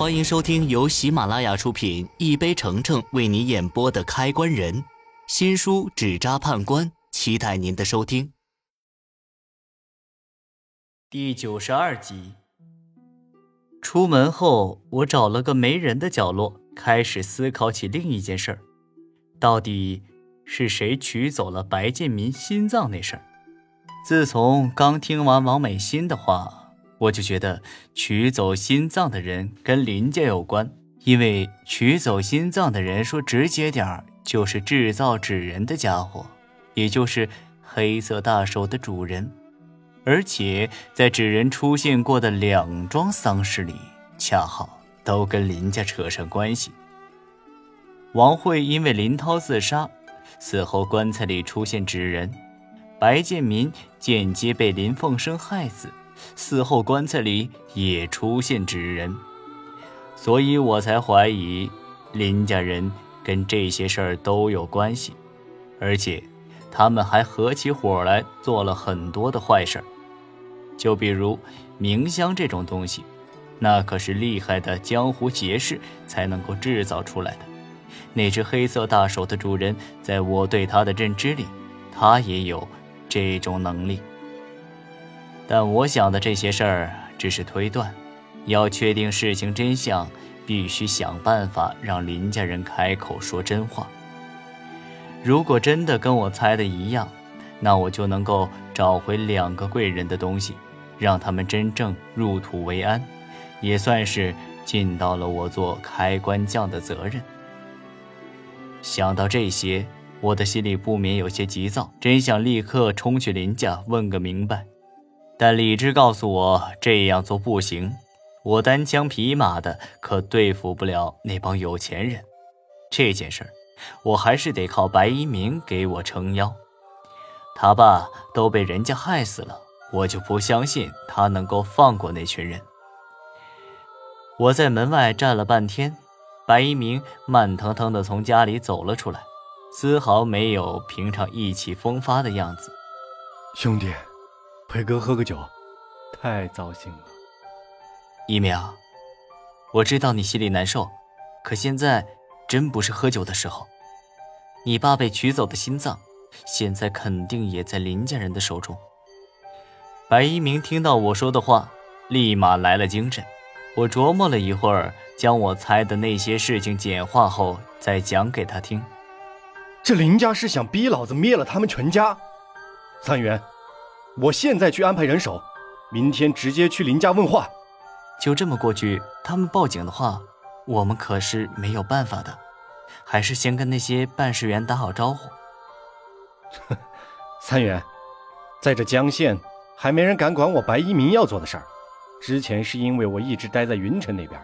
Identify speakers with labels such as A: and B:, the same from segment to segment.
A: 欢迎收听由喜马拉雅出品、一杯橙橙为你演播的《开关人》新书《纸扎判官》，期待您的收听。第九十二集。出门后，我找了个没人的角落，开始思考起另一件事儿：到底是谁取走了白建民心脏那事儿？自从刚听完王美心的话。我就觉得取走心脏的人跟林家有关，因为取走心脏的人说直接点儿就是制造纸人的家伙，也就是黑色大手的主人，而且在纸人出现过的两桩丧事里，恰好都跟林家扯上关系。王慧因为林涛自杀，死后棺材里出现纸人，白建民间接被林凤生害死。死后棺材里也出现纸人，所以我才怀疑林家人跟这些事儿都有关系，而且他们还合起伙来做了很多的坏事儿。就比如冥香这种东西，那可是厉害的江湖邪士才能够制造出来的。那只黑色大手的主人，在我对他的认知里，他也有这种能力。但我想的这些事儿只是推断，要确定事情真相，必须想办法让林家人开口说真话。如果真的跟我猜的一样，那我就能够找回两个贵人的东西，让他们真正入土为安，也算是尽到了我做开关匠的责任。想到这些，我的心里不免有些急躁，真想立刻冲去林家问个明白。但理智告诉我这样做不行，我单枪匹马的可对付不了那帮有钱人。这件事儿，我还是得靠白一鸣给我撑腰。他爸都被人家害死了，我就不相信他能够放过那群人。我在门外站了半天，白一鸣慢腾腾的从家里走了出来，丝毫没有平常意气风发的样子。
B: 兄弟。陪哥喝个酒，太糟心了。
A: 一鸣，我知道你心里难受，可现在真不是喝酒的时候。你爸被取走的心脏，现在肯定也在林家人的手中。白一鸣听到我说的话，立马来了精神。我琢磨了一会儿，将我猜的那些事情简化后，再讲给他听。
B: 这林家是想逼老子灭了他们全家。三元。我现在去安排人手，明天直接去林家问话。
A: 就这么过去，他们报警的话，我们可是没有办法的。还是先跟那些办事员打好招呼。
B: 三元，在这江县还没人敢管我白一鸣要做的事儿。之前是因为我一直待在云城那边，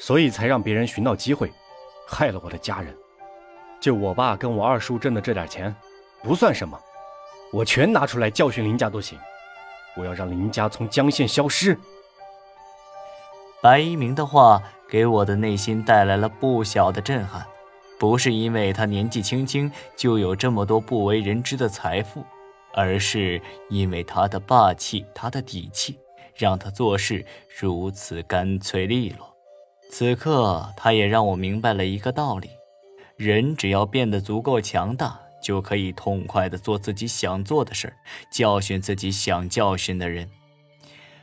B: 所以才让别人寻到机会，害了我的家人。就我爸跟我二叔挣的这点钱，不算什么。我全拿出来教训林家都行，我要让林家从江县消失。
A: 白一鸣的话给我的内心带来了不小的震撼，不是因为他年纪轻轻就有这么多不为人知的财富，而是因为他的霸气、他的底气，让他做事如此干脆利落。此刻，他也让我明白了一个道理：人只要变得足够强大。就可以痛快地做自己想做的事，教训自己想教训的人。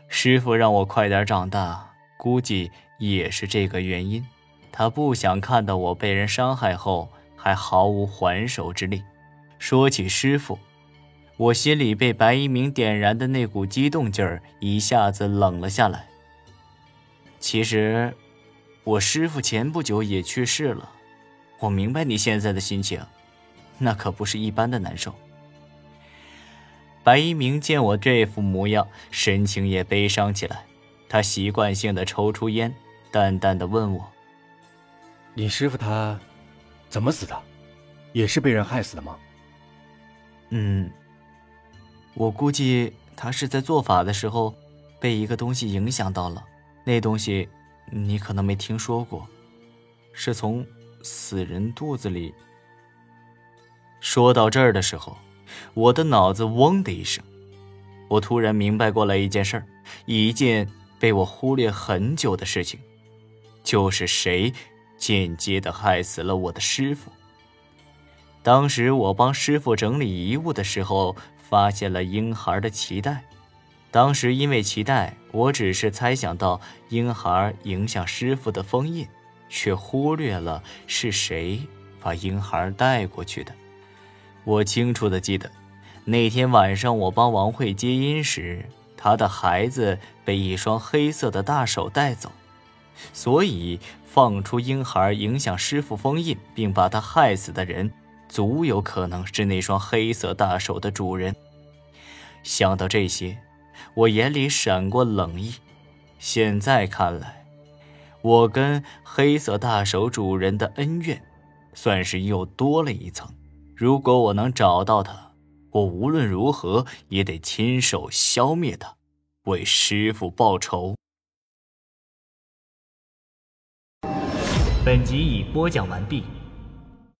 A: 师傅让我快点长大，估计也是这个原因。他不想看到我被人伤害后还毫无还手之力。说起师傅，我心里被白一鸣点燃的那股激动劲儿一下子冷了下来。其实，我师傅前不久也去世了。我明白你现在的心情。那可不是一般的难受。白一鸣见我这副模样，神情也悲伤起来。他习惯性的抽出烟，淡淡的问我：“
B: 你师傅他怎么死的？也是被人害死的吗？”“
A: 嗯，我估计他是在做法的时候被一个东西影响到了。那东西你可能没听说过，是从死人肚子里。”说到这儿的时候，我的脑子嗡的一声，我突然明白过来一件事，一件被我忽略很久的事情。就是谁间接的害死了我的师傅。当时我帮师傅整理遗物的时候，发现了婴孩的脐带。当时因为脐带，我只是猜想到婴孩影响师傅的封印，却忽略了是谁把婴孩带过去的。我清楚的记得，那天晚上我帮王慧接音时，她的孩子被一双黑色的大手带走，所以放出婴孩影响师傅封印，并把他害死的人。足有可能是那双黑色大手的主人。想到这些，我眼里闪过冷意。现在看来，我跟黑色大手主人的恩怨，算是又多了一层。如果我能找到他，我无论如何也得亲手消灭他，为师傅报仇。
C: 本集已播讲完毕。